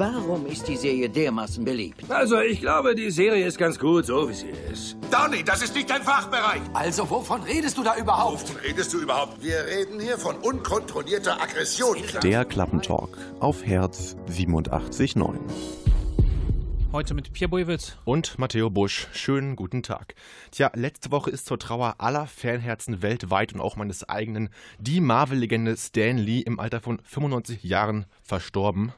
Warum ist die Serie dermaßen beliebt? Also, ich glaube, die Serie ist ganz gut, so wie sie ist. Donny, das ist nicht dein Fachbereich. Also, wovon redest du da überhaupt? Wovon redest du überhaupt? Wir reden hier von unkontrollierter Aggression. Der Klappentalk auf Herz 87.9. Heute mit Pierre Boivet. Und Matteo Busch. Schönen guten Tag. Tja, letzte Woche ist zur Trauer aller Fanherzen weltweit und auch meines eigenen die Marvel-Legende Stan Lee im Alter von 95 Jahren verstorben.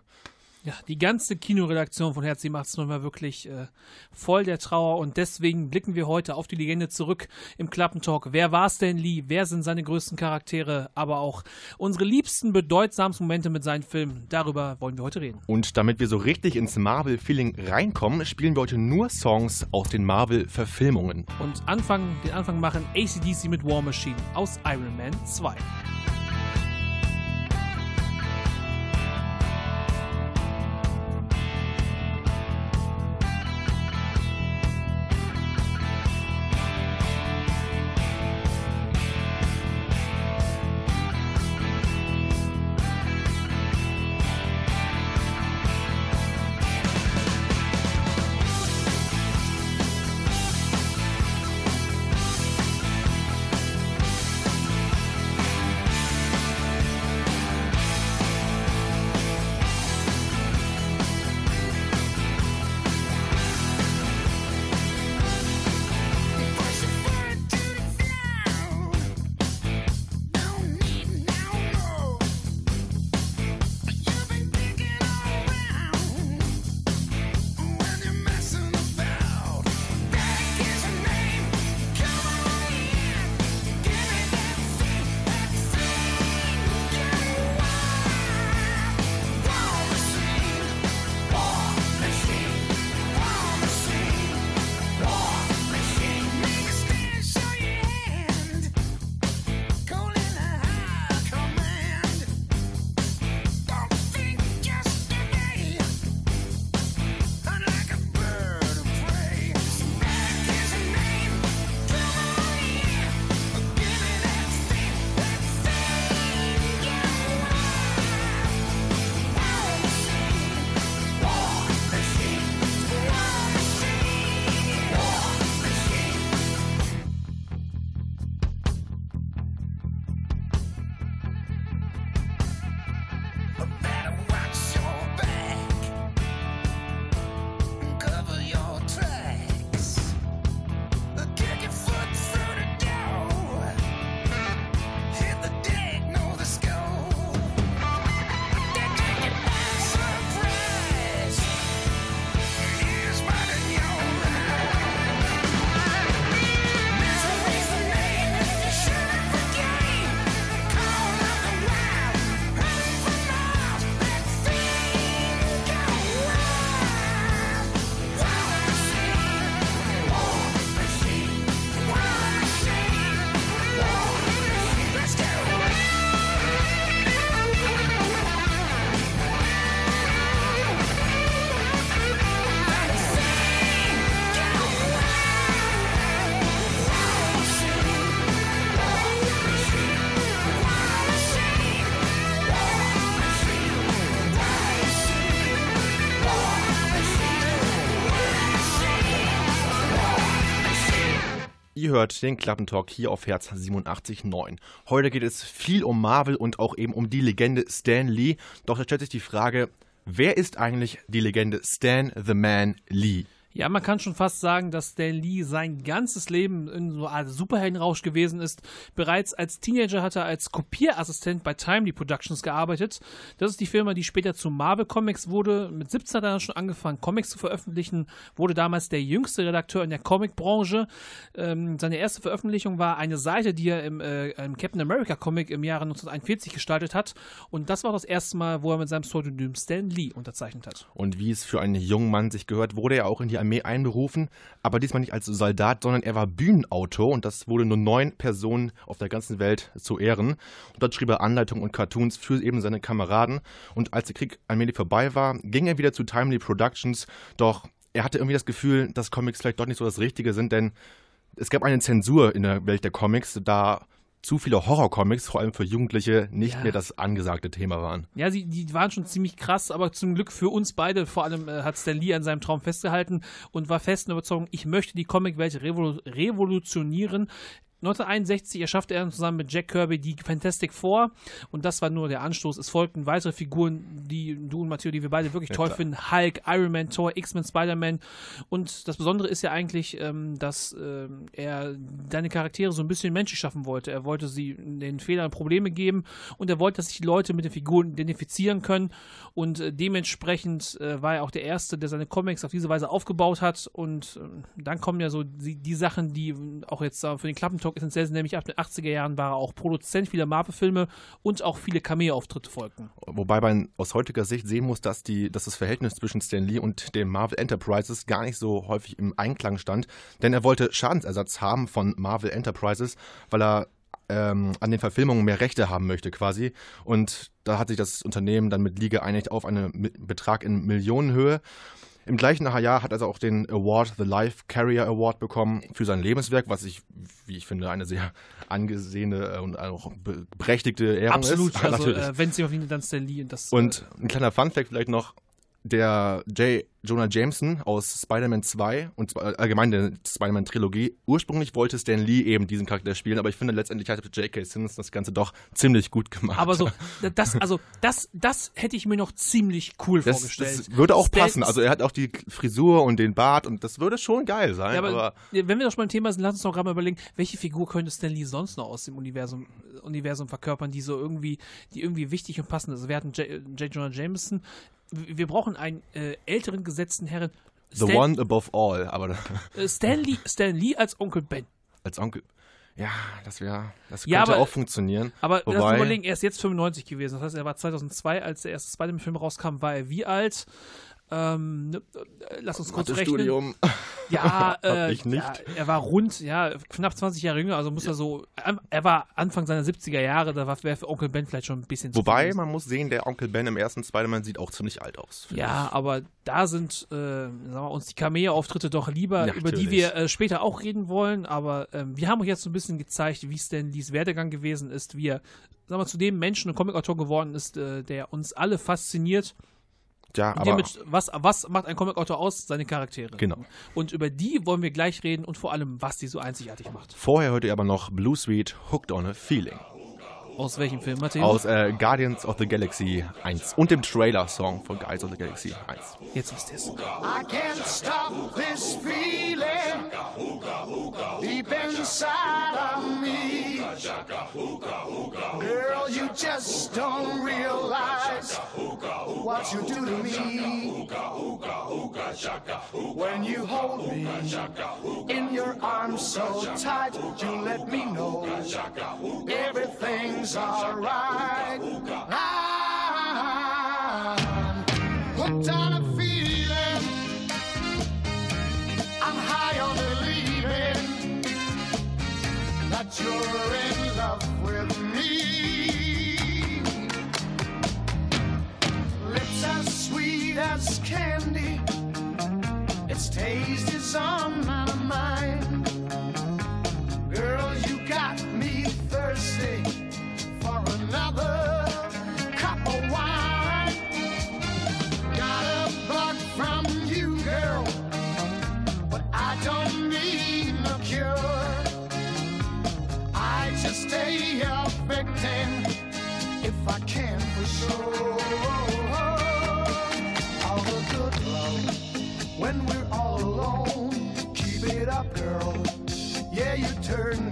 Ja, die ganze Kinoredaktion von Herz 87 war wirklich äh, voll der Trauer und deswegen blicken wir heute auf die Legende zurück im Klappentalk. Wer war Stan Lee? Wer sind seine größten Charaktere? Aber auch unsere liebsten, bedeutsamsten Momente mit seinen Filmen. Darüber wollen wir heute reden. Und damit wir so richtig ins Marvel-Feeling reinkommen, spielen wir heute nur Songs aus den Marvel-Verfilmungen. Und Anfang, den Anfang machen ACDC mit War Machine aus Iron Man 2. hört den Klappentalk hier auf Herz 87.9. Heute geht es viel um Marvel und auch eben um die Legende Stan Lee. Doch da stellt sich die Frage, wer ist eigentlich die Legende Stan the Man Lee? Ja, man kann schon fast sagen, dass Stan Lee sein ganzes Leben in so einer Superheldenrausch gewesen ist. Bereits als Teenager hat er als Kopierassistent bei Timely Productions gearbeitet. Das ist die Firma, die später zu Marvel Comics wurde. Mit 17 hat er schon angefangen, Comics zu veröffentlichen, wurde damals der jüngste Redakteur in der Comicbranche. Ähm, seine erste Veröffentlichung war eine Seite, die er im, äh, im Captain America Comic im Jahre 1941 gestaltet hat. Und das war das erste Mal, wo er mit seinem Pseudonym Stan Lee unterzeichnet hat. Und wie es für einen jungen Mann sich gehört, wurde er auch in die Armee einberufen, aber diesmal nicht als Soldat, sondern er war Bühnenautor und das wurde nur neun Personen auf der ganzen Welt zu Ehren. Und dort schrieb er Anleitungen und Cartoons für eben seine Kameraden. Und als der Krieg allmählich vorbei war, ging er wieder zu Timely Productions, doch er hatte irgendwie das Gefühl, dass Comics vielleicht doch nicht so das Richtige sind, denn es gab eine Zensur in der Welt der Comics, da zu viele Horrorcomics, vor allem für Jugendliche, nicht Ja. mehr das angesagte Thema waren. Ja, sie, die waren schon ziemlich krass, aber zum Glück für uns beide, vor allem äh, hat Stan Lee an seinem Traum festgehalten und war festen Überzeugung, ich möchte die Comicwelt revolu revolutionieren. 1961 erschaffte er zusammen mit Jack Kirby die Fantastic Four und das war nur der Anstoß. Es folgten weitere Figuren, die du und Matteo, die wir beide wirklich toll klar. finden. Hulk, Iron Man, Thor, X-Men, Spider-Man und das Besondere ist ja eigentlich, ähm, dass ähm, er seine Charaktere so ein bisschen menschlich schaffen wollte. Er wollte sie den Fehlern Probleme geben und er wollte, dass sich die Leute mit den Figuren identifizieren können und äh, dementsprechend äh, war er auch der Erste, der seine Comics auf diese Weise aufgebaut hat und äh, dann kommen ja so die, die Sachen, die auch jetzt für den Klappentalk essentiell sind, nämlich ab den 80er Jahren war er auch Produzent vieler Marvel-Filme und auch viele Cameo-Auftritte folgten. Wobei man aus heutiger Sicht sehen muss, dass, die, dass das Verhältnis zwischen Stan Lee und dem Marvel Enterprises gar nicht so häufig im Einklang stand. Denn er wollte Schadensersatz haben von Marvel Enterprises, weil er ähm, an den Verfilmungen mehr Rechte haben möchte quasi. Und da hat sich das Unternehmen dann mit Lee geeinigt auf einen Betrag in Millionenhöhe. Im gleichen Jahr hat er also auch den Award, The Life Carrier Award bekommen für sein Lebenswerk, was ich, wie ich finde, eine sehr angesehene äh, und auch be- berechtigte Ehrung Absolut, ist. also Natürlich. äh, wenn es jemand wie dann Stan Lee und das Und ein kleiner Funfact vielleicht noch: Der J. Jonah Jameson aus Spider-Man 2 und zwar allgemein der Spider-Man-Trilogie, ursprünglich wollte Stan Lee eben diesen Charakter spielen, aber ich finde letztendlich hat J.K. Simmons das Ganze doch ziemlich gut gemacht. Aber so, das, also, das, das hätte ich mir noch ziemlich cool das, vorgestellt. das würde auch Stan- passen. Also er hat auch die Frisur und den Bart und das würde schon geil sein. Ja, aber, aber wenn wir doch schon beim Thema sind, lass uns doch gerade mal überlegen, welche Figur könnte Stan Lee sonst noch aus dem Universum, Universum verkörpern, die so irgendwie, die irgendwie wichtig und passend ist. Wir hatten J. J. Jonah Jameson. Wir brauchen einen äh, älteren gesetzten Herren. The Stan, One Above All, aber äh, Stan, Lee, Stan Lee als Onkel Ben. als Onkel. Ja, das wäre, das Ja, könnte aber- auch funktionieren. Aber lass uns Wobei- überlegen, er ist jetzt 95 gewesen. Das heißt, er war 2002, als der erste Spider-Man-Film rauskam, war er wie alt? Ähm, ne, äh, lass uns kurz rechnen. Studium. Ja, äh, ich nicht. Ja, er war rund, ja, knapp 20 Jahre jünger, also muss er so, er war Anfang seiner 70er Jahre, da wäre für Onkel Ben vielleicht schon ein bisschen Wobei, man muss sehen, der Onkel Ben im ersten Spider-Man sieht auch ziemlich alt aus. Ja, aber da sind äh, sagen wir, uns die Cameo-Auftritte doch lieber, Ja, über die wir äh, später auch reden wollen. Aber ähm, wir haben euch jetzt so ein bisschen gezeigt, wie Stan Lees Werdegang gewesen ist, wie er sagen wir, zu dem Menschen und Comicautor geworden ist, äh, der uns alle fasziniert. Ja, aber damit, was, was macht ein Comicautor aus? Seine Charaktere. Genau. Und über die wollen wir gleich reden und vor allem, was die so einzigartig macht. vorher hört ihr aber noch Blue Sweet Hooked on a Feeling Aus welchem Film, Matteo? aus äh, Guardians of the Galaxy 1 und dem Trailer-Song von Guardians of the Galaxy 1. Jetzt wisst ihr es. I can't stop this feeling deep inside of me. Girl, you just don't realize what you do to me. When you hold me in your arms so tight, you let me know everything's alright. I'm hooked on a feeling. I'm high on believing that you're in love with me. Lips as sweet as candy, its taste is on turn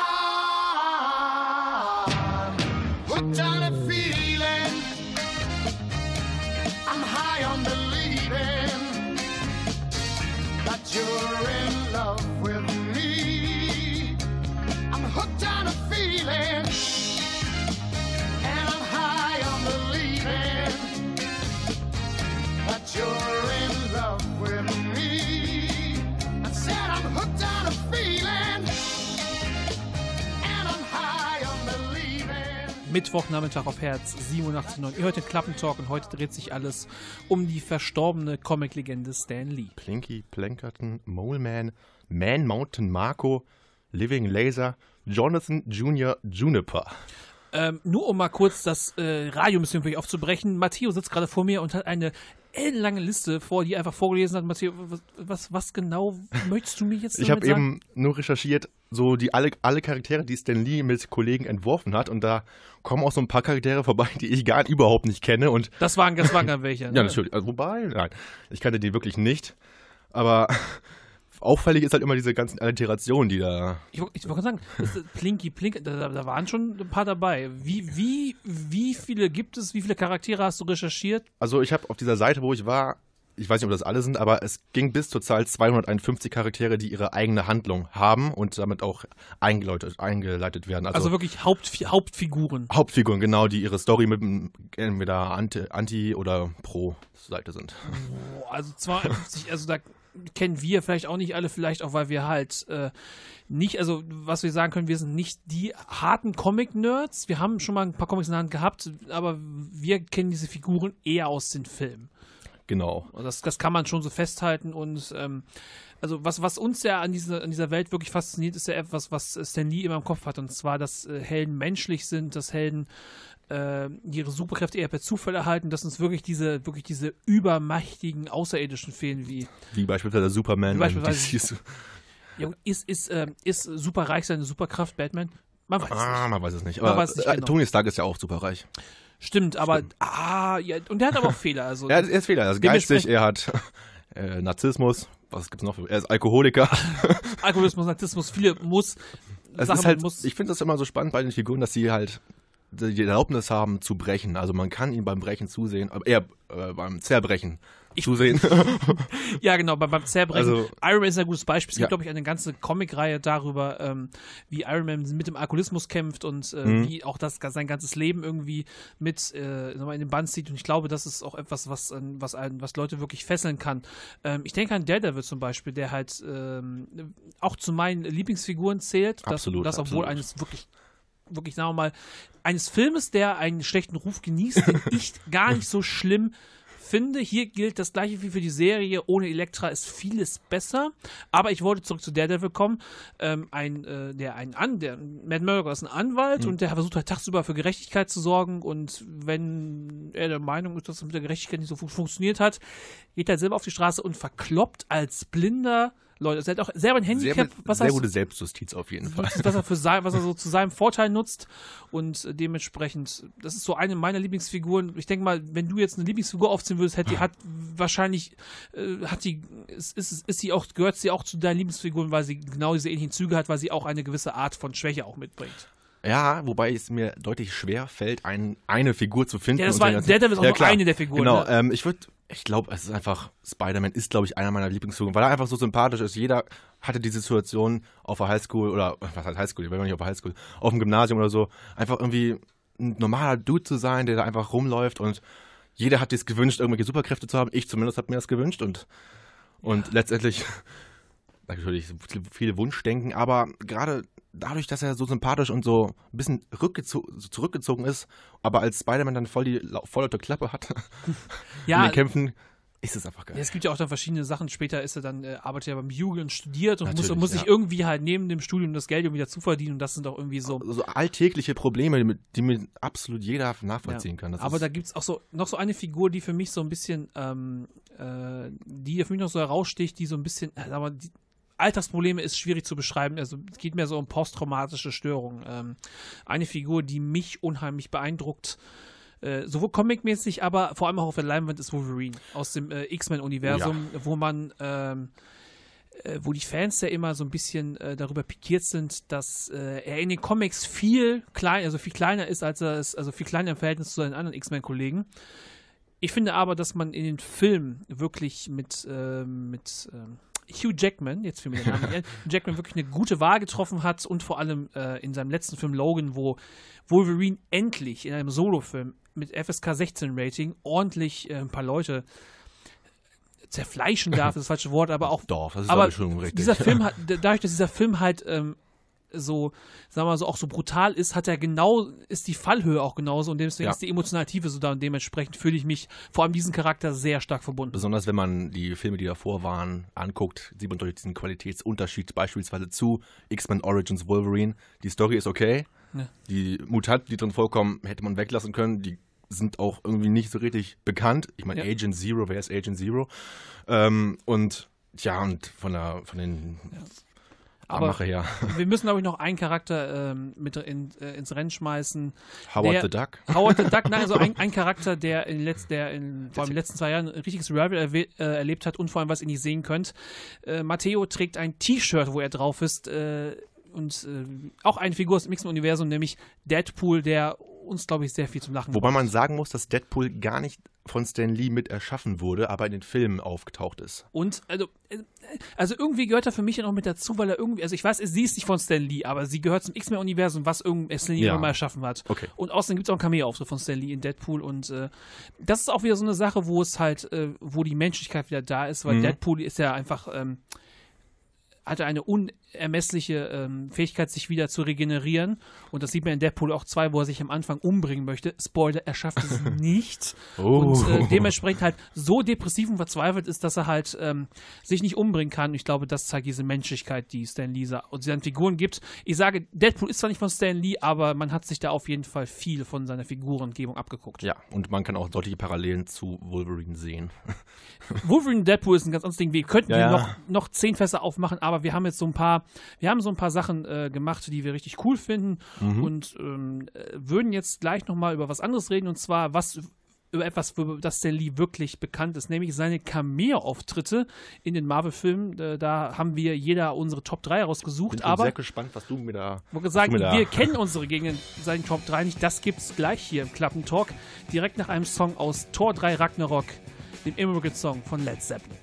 Mittwochnachmittag auf Herz 87.9. Ihr hört den Klappentalk und heute dreht sich alles um die verstorbene Comic-Legende Stan Lee. Plinky, Plankerton, Mole Man, Man Mountain Marco, Living Laser, Jonathan Jr. Juniper. Ähm, nur um mal kurz das äh, Radio ein bisschen für euch aufzubrechen. Matteo sitzt gerade vor mir und hat eine ellenlange Liste vor, die er einfach vorgelesen hat. Matteo, was, was, was genau möchtest du mir jetzt Ich damit habe eben nur recherchiert, so die alle, alle Charaktere, die Stan Lee mit Kollegen entworfen hat. Und da kommen auch so ein paar Charaktere vorbei, die ich gar überhaupt nicht kenne. Und Das waren, das waren welche. ne? ja, natürlich. Also, wobei, nein, ich kannte die wirklich nicht. Aber auffällig ist halt immer diese ganzen Alliterationen, die da. Ich, wollte- ich wollte gerade sagen, Plinky Plink, da, da waren schon ein paar dabei. Wie, wie, wie viele gibt es, wie viele Charaktere hast du recherchiert? Also ich habe auf dieser Seite, wo ich war, ich weiß nicht, ob das alle sind, aber es ging bis zur Zahl 251 Charaktere, die ihre eigene Handlung haben und damit auch eingeleitet, eingeleitet werden. Also, Also, wirklich Hauptfi Hauptfiguren. Hauptfiguren, genau, die ihre Story mit entweder Anti, Anti oder Pro Seite sind. Also 52, also da kennen wir vielleicht auch nicht alle, vielleicht auch, weil wir halt äh, nicht, also was wir sagen können, wir sind nicht die harten Comic-Nerds. Wir haben schon mal ein paar Comics in der Hand gehabt, aber wir kennen diese Figuren eher aus den Filmen. Genau. Das, das kann man schon so festhalten und ähm, also was, was uns ja an dieser, an dieser Welt wirklich fasziniert, ist ja etwas, was Stan Lee immer im Kopf hat und zwar, dass äh, Helden menschlich sind, dass Helden äh, ihre Superkräfte eher per Zufall erhalten, dass uns wirklich diese, wirklich diese übermächtigen Außerirdischen fehlen, wie Wie beispielsweise Superman. Wie beispielsweise- ja, ist, ist, äh, ist superreich seine Superkraft Batman? Man weiß es Ah, nicht. man weiß es nicht. Aber weiß nicht äh, genau. Tony Stark ist ja auch superreich. Stimmt, aber ah, ja, und der hat aber auch Fehler. Also Er, er ist Fehler, er ist geistig, er hat äh, Narzissmus. Was gibt's noch? für- Er ist Alkoholiker. Alkoholismus, Narzissmus, viele muss Es Sachen ist halt, muss. ich finde das immer so spannend bei den Figuren, dass sie halt die Erlaubnis haben zu brechen. Also man kann ihnen beim Brechen zusehen, aber eher äh, beim Zerbrechen zusehen. Ja, genau, beim, beim Zerbrechen. Also- Iron Man ist ein gutes Beispiel. Es Ja. gibt, glaube ich, eine ganze Comicreihe darüber, ähm, wie Iron Man mit dem Alkoholismus kämpft und äh, Mhm. wie auch das sein ganzes Leben irgendwie mit äh, in den Bann zieht. Und ich glaube, das ist auch etwas, was, was, was Leute wirklich fesseln kann. Ähm, ich denke an Daredevil zum Beispiel, der halt ähm, auch zu meinen Lieblingsfiguren zählt. Das, Absolut, Das, obwohl absolut. eines wirklich wirklich, sagen wir mal, eines Filmes, der einen schlechten Ruf genießt, den ich gar nicht so schlimm finde. Hier gilt das gleiche wie für die Serie. Ohne Elektra ist vieles besser. Aber ich wollte zurück zu Daredevil kommen. Ähm, ein, äh, der ein An, der Matt Murdock ist ein Anwalt und der versucht halt tagsüber für Gerechtigkeit zu sorgen. Und wenn er der Meinung ist, dass es mit der Gerechtigkeit nicht so fu- funktioniert hat, geht er selber auf die Straße und verkloppt als Blinder Leute. Also er hat auch selber ein Sehr, Handicap, was sehr er gute Selbstjustiz auf jeden Fall. was er für sein, was er so zu seinem Vorteil nutzt und dementsprechend, das ist so eine meiner Lieblingsfiguren. Ich denke mal, wenn du jetzt eine Lieblingsfigur aufziehen würdest, hätte die hat wahrscheinlich äh, hat die ist, ist, ist sie auch gehört sie auch zu deinen Lieblingsfiguren, weil sie genau diese ähnlichen Züge hat, weil sie auch eine gewisse Art von Schwäche auch mitbringt. Ja, wobei es mir deutlich schwer fällt, ein, eine Figur zu finden. Ja, das war- Daredevil ist auch nur klar. eine der Figuren, Genau, ne? ähm, ich würde, ich glaube, es ist einfach, Spider-Man ist, glaube ich, einer meiner Lieblingsfiguren, weil er einfach so sympathisch ist. Jeder hatte die Situation auf der Highschool oder, was heißt Highschool, ich war nicht auf der Highschool, auf dem Gymnasium oder so, einfach irgendwie ein normaler Dude zu sein, der da einfach rumläuft und jeder hat sich gewünscht, irgendwelche Superkräfte zu haben. Ich zumindest habe mir das gewünscht und, und letztendlich natürlich viele Wunschdenken, aber gerade dadurch, dass er so sympathisch und so ein bisschen zurückgezogen ist, aber als Spider-Man dann voll die lau- vollaute Klappe hat in Ja, den Kämpfen, ist es einfach geil. Ja, es gibt ja auch dann verschiedene Sachen. Später ist er dann, äh, arbeitet er beim Jugend und studiert und muss, Natürlich, muss sich ja. irgendwie halt neben dem Studium das Geld irgendwie dazu verdienen und das sind auch irgendwie so. so alltägliche Probleme, die, mir absolut jeder nachvollziehen kann. Das Aber da gibt es auch so noch so eine Figur, die für mich so ein bisschen, ähm, äh, die für mich noch so heraussticht, die so ein bisschen, äh, aber die Alltagsprobleme ist schwierig zu beschreiben. Also es geht mehr so um posttraumatische Störungen. Ähm, eine Figur, die mich unheimlich beeindruckt, äh, sowohl comicmäßig, aber vor allem auch auf der Leinwand ist Wolverine aus dem äh, X-Men-Universum, wo man ähm, äh, wo die Fans ja immer so ein bisschen äh, darüber pikiert sind, dass äh, er in den Comics viel klein, also viel kleiner ist, als er ist, also viel kleiner im Verhältnis zu seinen anderen X-Men-Kollegen. Ich finde aber, dass man in den Filmen wirklich mit, äh, mit ähm, Hugh Jackman, jetzt für mich der Name, ein, Jackman wirklich eine gute Wahl getroffen hat und vor allem äh, in seinem letzten Film Logan, wo Wolverine endlich in einem Solofilm mit FSK 16 Rating ordentlich äh, ein paar Leute zerfleischen darf, ist das falsche Wort, aber auch Dorf, das ist aber schon richtig. dieser Film hat, dadurch, dass dieser Film halt ähm, so, sagen wir mal so, auch so brutal ist, hat er genau, ist die Fallhöhe auch genauso und deswegen Ja. ist die emotionale Tiefe so da und dementsprechend fühle ich mich vor allem diesen Charakter sehr stark verbunden. Besonders wenn man die Filme, die davor waren, anguckt, sieht man durch diesen Qualitätsunterschied beispielsweise zu X-Men Origins Wolverine. Die Story ist okay. Ja. Die Mutanten, die drin vorkommen, hätte man weglassen können. Die sind auch irgendwie nicht so richtig bekannt. Ich meine, Ja. Agent Zero, wer ist Agent Zero? Ähm, und ja, und von, der, von den Aber- Mache her. Wir müssen, glaube ich, noch einen Charakter ähm, mit in, äh, ins Rennen schmeißen. Howard Der- the Duck. Howard the Duck, nein, also ein, ein Charakter, der in, den letz- der in, vor allem in den letzten zwei Jahren ein richtiges Revival erwe- äh, erlebt hat und vor allem, was ihr nicht sehen könnt. Äh, Matteo trägt ein T-Shirt, wo er drauf ist äh, und äh, auch eine Figur aus dem X-Men-Universum, nämlich Deadpool, der uns, glaube ich, sehr viel zum Lachen Wobei gebracht man sagen muss, dass Deadpool gar nicht von Stan Lee mit erschaffen wurde, aber in den Filmen aufgetaucht ist. Und also, äh, also irgendwie gehört er für mich ja noch mit dazu, weil er irgendwie, also ich weiß, sie ist nicht von Stan Lee, aber sie gehört zum X-Men-Universum, was irgendwie Stan Lee Ja. mal erschaffen hat. Okay. Und außerdem gibt es auch einen Cameo-Auftritt von Stan Lee in Deadpool und äh, das ist auch wieder so eine Sache, wo es halt, äh, wo die Menschlichkeit wieder da ist, weil Mhm. Deadpool ist ja einfach, ähm, hatte eine unermessliche ähm, Fähigkeit, sich wieder zu regenerieren. Und das sieht man in Deadpool auch 2, wo er sich am Anfang umbringen möchte. Spoiler, er schafft es nicht. Oh. Und äh, dementsprechend halt so depressiv und verzweifelt ist, dass er halt ähm, sich nicht umbringen kann. Und ich glaube, das zeigt diese Menschlichkeit, die Stan Lee und seinen Figuren gibt. Ich sage, Deadpool ist zwar nicht von Stan Lee, aber man hat sich da auf jeden Fall viel von seiner Figurengebung abgeguckt. Ja, und man kann auch deutliche Parallelen zu Wolverine sehen. Wolverine Deadpool ist ein ganz anderes Ding. Wir könnten Ja, hier ja. noch, noch zehn Fässer aufmachen, aber wir haben jetzt so ein paar, wir haben so ein paar Sachen äh, gemacht, die wir richtig cool finden Mhm. und ähm, äh, würden jetzt gleich nochmal über was anderes reden und zwar was über etwas, für das Stan Lee wirklich bekannt ist, nämlich seine Cameo-Auftritte in den Marvel-Filmen. Äh, da haben wir jeder unsere Top 3 rausgesucht, Bin schon aber sehr gespannt, was du mir da. ich du mir da- wir kennen unsere gegen seinen Top 3 nicht. Das gibt's gleich hier im Klappentalk. Direkt nach einem Song aus Tor 3 Ragnarok, dem Immigrant Song von Led Zeppelin.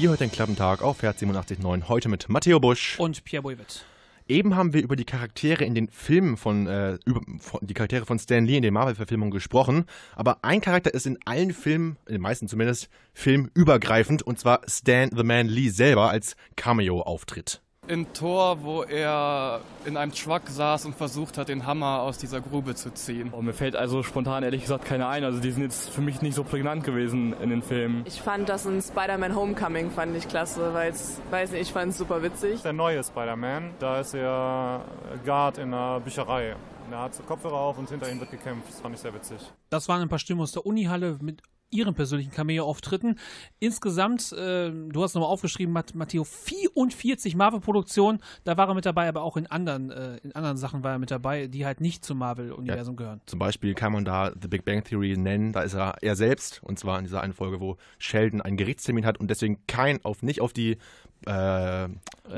Ihr hört den Klappentag auf Herz 87.9, heute mit Matteo Busch. Und Pierre Boivet. Eben haben wir über die Charaktere in den Filmen von, äh, über, von die Charaktere von Stan Lee in den Marvel-Verfilmungen gesprochen. Aber ein Charakter ist in allen Filmen, in den meisten zumindest, filmübergreifend und zwar Stan the Man Lee selber als Cameo-Auftritt. In Tor, wo er in einem Truck saß und versucht hat, den Hammer aus dieser Grube zu ziehen. Oh, mir fällt also spontan ehrlich gesagt keine ein. Also die sind jetzt für mich nicht so prägnant gewesen in den Filmen. Ich fand das in Spider-Man Homecoming fand ich klasse, weil es, weiß nicht, ich fand es super witzig. Der neue Spider-Man, da ist er Guard in einer Bücherei. Er hat so Kopfhörer auf und hinter ihm wird gekämpft. Das fand ich sehr witzig. Das waren ein paar Stimmen aus der Unihalle mit ihren persönlichen Cameo-Auftritten. Insgesamt, äh, du hast nochmal aufgeschrieben, Matt, Matteo, 44 Marvel-Produktionen. Da war er mit dabei, aber auch in anderen, äh, in anderen Sachen war er mit dabei, die halt nicht zum Marvel-Universum gehören. Zum Beispiel kann man da The Big Bang Theory nennen. Da ist er er selbst. Und zwar in dieser einen Folge, wo Sheldon einen Gerichtstermin hat und deswegen kein, auf, nicht auf die. Äh, Äh,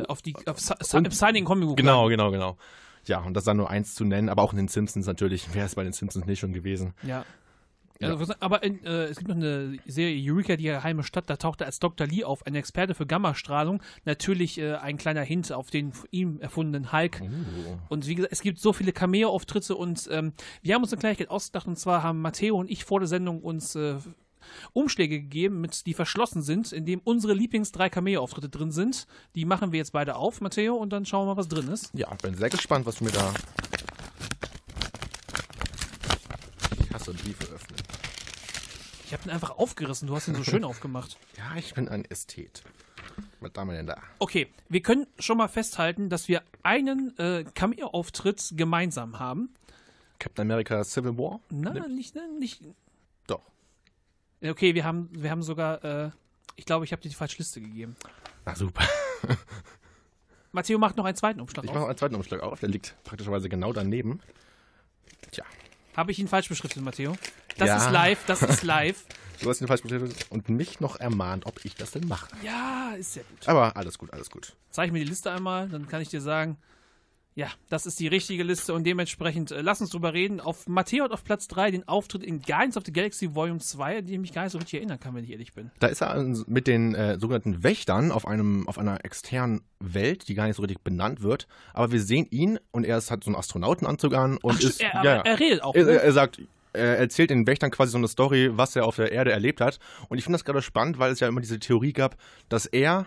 auf die auf im Signing Comic Book. genau, genau, genau. Ja, und das dann nur eins zu nennen, aber auch in den Simpsons natürlich. Wer ist bei den Simpsons nicht schon gewesen? Ja. Ja. Also, aber in, äh, es gibt noch eine Serie Eureka, die geheime Stadt, da taucht er als Dr. Lee auf, ein Experte für Gammastrahlung. Natürlich äh, ein kleiner Hint auf den von ihm erfundenen Hulk. Oh. Und wie gesagt, es gibt so viele Cameo-Auftritte und ähm, wir haben uns eine Kleinigkeit ausgedacht und zwar haben Matteo und ich vor der Sendung uns äh, Umschläge gegeben, mit, die verschlossen sind, in dem unsere Lieblings drei Cameo-Auftritte drin sind. Die machen wir jetzt beide auf, Matteo, und dann schauen wir mal, was drin ist. Ja, bin sehr gespannt, was du mir da. Ich hasse Briefe öffnen. Ich habe ihn einfach aufgerissen, du hast ihn so schön aufgemacht. Ja, ich bin ein Ästhet. Was haben wir denn da? Okay, wir können schon mal festhalten, dass wir einen äh, Cameo-Auftritt gemeinsam haben. Captain America Civil War? Na, Ne? nicht, na, nicht. Doch. Okay, wir haben, wir haben sogar, äh, ich glaube, ich habe dir die falsche Liste gegeben. Na super. Matteo macht noch einen zweiten Umschlag Ich auf. mache einen zweiten Umschlag auf. Der liegt praktischerweise genau daneben. Tja, Habe ich ihn falsch beschriftet, Matteo? Das Ja. ist live, das ist live. du hast ihn falsch bestätigt und mich noch ermahnt, ob ich das denn mache. ja, ist sehr gut. Aber alles gut, alles gut. Zeig mir die Liste einmal, dann kann ich dir sagen, ja, das ist die richtige Liste und dementsprechend äh, lass uns drüber reden. Auf Matteo hat auf Platz 3 den Auftritt in Guardians of the Galaxy Volume 2, an den ich mich gar nicht so richtig erinnern kann, wenn ich ehrlich bin. Da ist er mit den äh, sogenannten Wächtern auf, einem, auf einer externen Welt, die gar nicht so richtig benannt wird. Aber wir sehen ihn und er ist, hat so einen Astronautenanzug an und Ach, ist. er, aber er redet auch. Er, Ne? er, er sagt, er erzählt den Wächtern quasi so eine Story, was er auf der Erde erlebt hat. Und ich finde das gerade spannend, weil es ja immer diese Theorie gab, dass er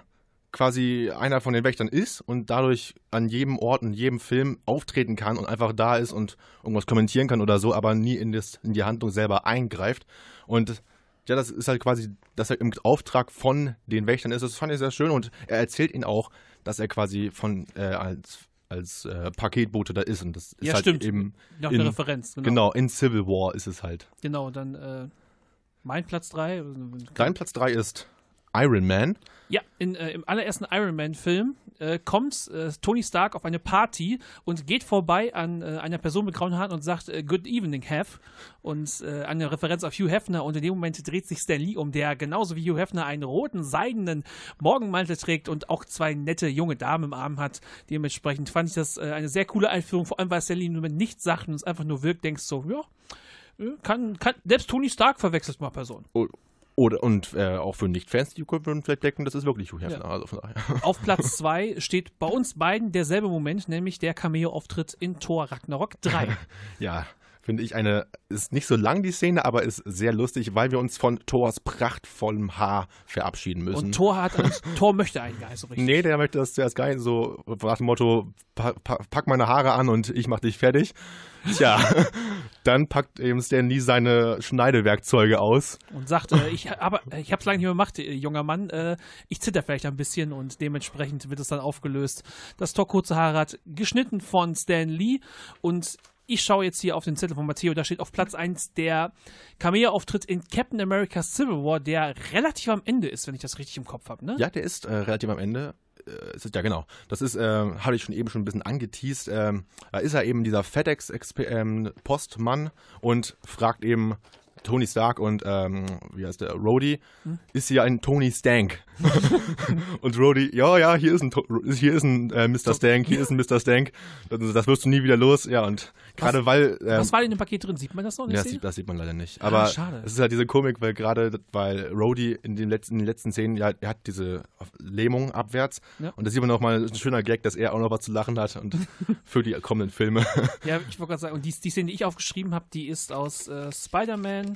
quasi einer von den Wächtern ist und dadurch an jedem Ort, in jedem Film auftreten kann und einfach da ist und irgendwas kommentieren kann oder so, aber nie in, das, in die Handlung selber eingreift. Und ja, das ist halt quasi, dass er im Auftrag von den Wächtern ist. Das fand ich sehr schön und er erzählt ihnen auch, dass er quasi von äh, als als äh, Paketbote da ist und das ist Ja, halt stimmt. eben Noch in, eine Referenz. Genau. Genau, in Civil War ist es halt. Genau, dann äh, mein Platz 3. Dein Platz 3 ist Iron Man. Ja, in, äh, im allerersten Iron Man-Film äh, kommt äh, Tony Stark auf eine Party und geht vorbei an äh, einer Person mit grauen Haaren und sagt äh, Good evening, Hef. Und äh, eine Referenz auf Hugh Hefner. Und in dem Moment dreht sich Stan Lee um, der genauso wie Hugh Hefner einen roten, seidenen Morgenmantel trägt und auch zwei nette junge Damen im Arm hat. Dementsprechend fand ich das eine sehr coole Einführung, vor allem weil Stan Lee nur nichts sagt und es einfach nur wirkt, denkst so, ja, kann, kann, selbst Tony Stark verwechselt mal Personen. O- Oder, und äh, auch für Nicht-Fans, die würden vielleicht denken, das ist wirklich Hugh Hefner. Ja. Also von daher. Auf Platz 2 steht bei uns beiden derselbe Moment, nämlich der Cameo-Auftritt in Thor Ragnarok 3. Ja, finde ich eine, ist nicht so lang die Szene, aber ist sehr lustig, weil wir uns von Thors prachtvollem Haar verabschieden müssen. Und Thor hat Thor möchte eigentlich gar nicht so richtig. Nee, der möchte das zuerst nicht so nach dem Motto, pa pa pack meine Haare an und ich mach dich fertig. Tja, dann packt eben Stan Lee seine Schneidewerkzeuge aus. Und sagt, äh, ich habe ich hab's lange nicht mehr gemacht, äh, junger Mann. Äh, ich zitter vielleicht ein bisschen und dementsprechend wird es dann aufgelöst. Das Thor kurze Haare hat geschnitten von Stan Lee und ich schaue jetzt hier auf den Zettel von Matteo, da steht auf Platz 1 der Cameo-Auftritt in Captain America Civil War, der relativ am Ende ist, wenn ich das richtig im Kopf habe, ne? Ja, der ist äh, relativ am Ende. Äh, ist, ja, genau. Das ist, äh, habe ich schon eben schon ein bisschen angeteased. Ähm, da ist er eben dieser FedEx-Postmann und fragt eben Tony Stark und, ähm, wie heißt der, Rhodey, Hm? ist hier ein Tony Stank? und Rhodey, ja, ja, hier ist ein, hier ist ein äh, Mr. Stank, hier ist ein Mr. Stank. Das, das wirst du nie wieder los. Ja, und gerade weil... Ähm, Was war denn im Paket drin? Sieht man das noch? der ja, das sieht, das sieht man leider nicht. Ah, Aber schade. es ist halt diese Komik, weil gerade, weil Rhodey in den letzten, in den letzten Szenen, ja, er hat diese Lähmung abwärts. Ja. Und da sieht man nochmal ein schöner Gag, dass er auch noch was zu lachen hat und für die kommenden Filme. Ja, ich wollte gerade sagen, und die, die Szene, die ich aufgeschrieben habe, die ist aus äh, Spider-Man.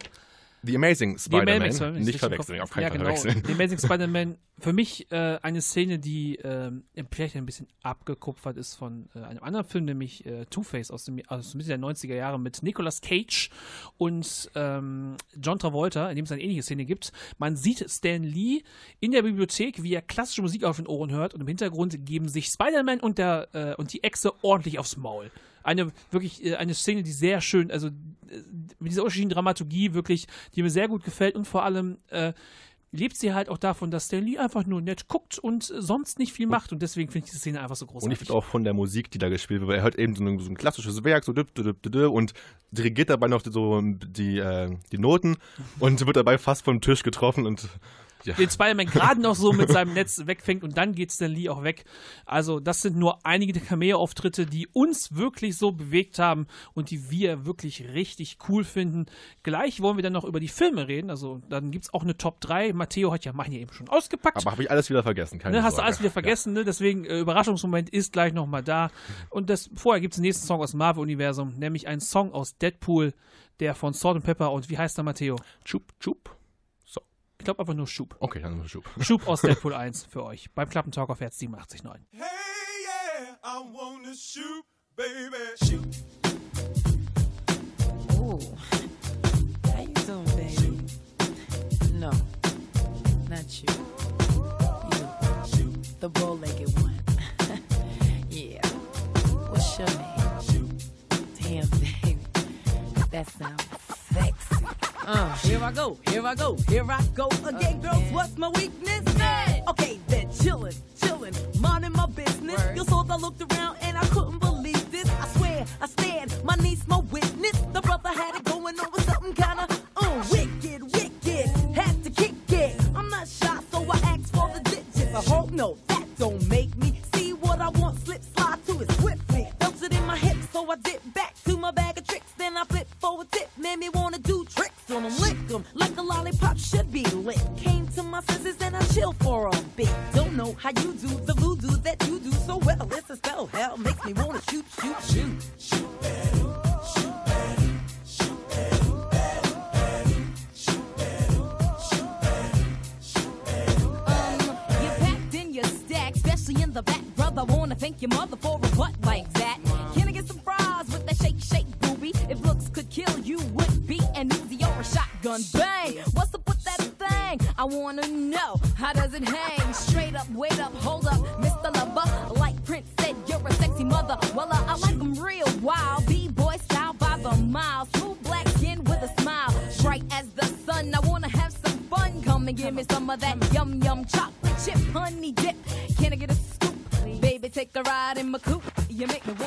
The Amazing Spider-Man. Nicht verwechseln, auf keinen ja, Fall genau. verwechseln. The Amazing Spider-Man, für mich äh, eine Szene, die ähm, vielleicht ein bisschen abgekupfert ist von äh, einem anderen Film, nämlich äh, Two-Face aus, dem, aus Mitte der 90er Jahre mit Nicolas Cage und ähm, John Travolta, in dem es eine ähnliche Szene gibt. Man sieht Stan Lee in der Bibliothek, wie er klassische Musik auf den Ohren hört und im Hintergrund geben sich Spider-Man und, der, äh, und die Echse ordentlich aufs Maul. Eine wirklich äh, eine Szene, die sehr schön, also äh, mit dieser unterschiedlichen Dramaturgie wirklich, die mir sehr gut gefällt und vor allem äh, lebt sie halt auch davon, dass Stan Lee einfach nur nett guckt und äh, sonst nicht viel macht und deswegen finde ich diese Szene einfach so großartig. Und ich finde auch von der Musik, die da gespielt wird, weil er hört eben so ein, so ein klassisches Werk, so düpp, düpp, düpp, und dirigiert dabei noch so die, äh, die Noten und wird dabei fast vom Tisch getroffen und ja. den Spider-Man gerade noch so mit seinem Netz wegfängt und dann geht Stan Lee auch weg. Also das sind nur einige der Cameo-Auftritte, die uns wirklich so bewegt haben und die wir wirklich richtig cool finden. Gleich wollen wir dann noch über die Filme reden, also dann gibt es auch eine Top 3. Matteo hat ja ja eben schon ausgepackt. Aber habe ich alles wieder vergessen, keine ne, Hast du Sorge. alles wieder vergessen, ne? deswegen äh, Überraschungsmoment ist gleich nochmal da. Und das, vorher gibt es den nächsten Song aus dem Marvel-Universum, nämlich einen Song aus Deadpool, der von Salt and Pepper und wie heißt der Matteo? Chup, chup. Ich glaube einfach nur Schub. Okay, dann nur Schub. Schub aus Deadpool 1 für euch beim Klappentalk auf Herz 87.9. Hey, yeah, I wanna shoot, baby. Shoot. Ooh. How you doing, baby? No, not you. You, the bow-legged one. yeah. What's your name? Damn, baby. That sounds. Uh, here I go, here I go, here I go again, girls. What's my weakness? Okay, then chillin', chillin', minding my business. You saw I looked around and I couldn't believe this. I swear, I stand, my niece, my witness.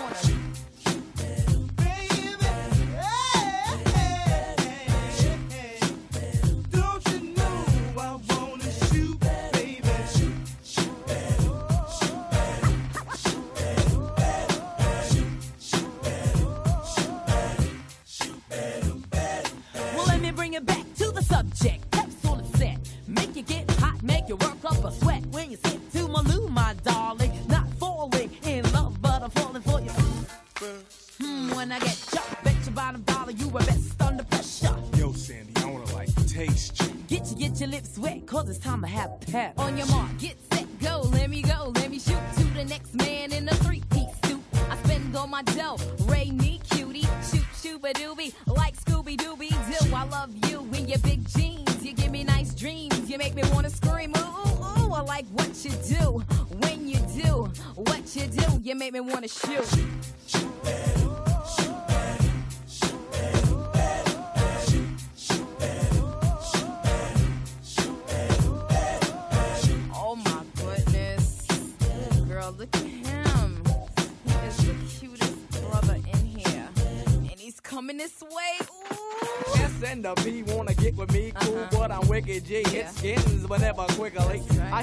You It's time to have pep.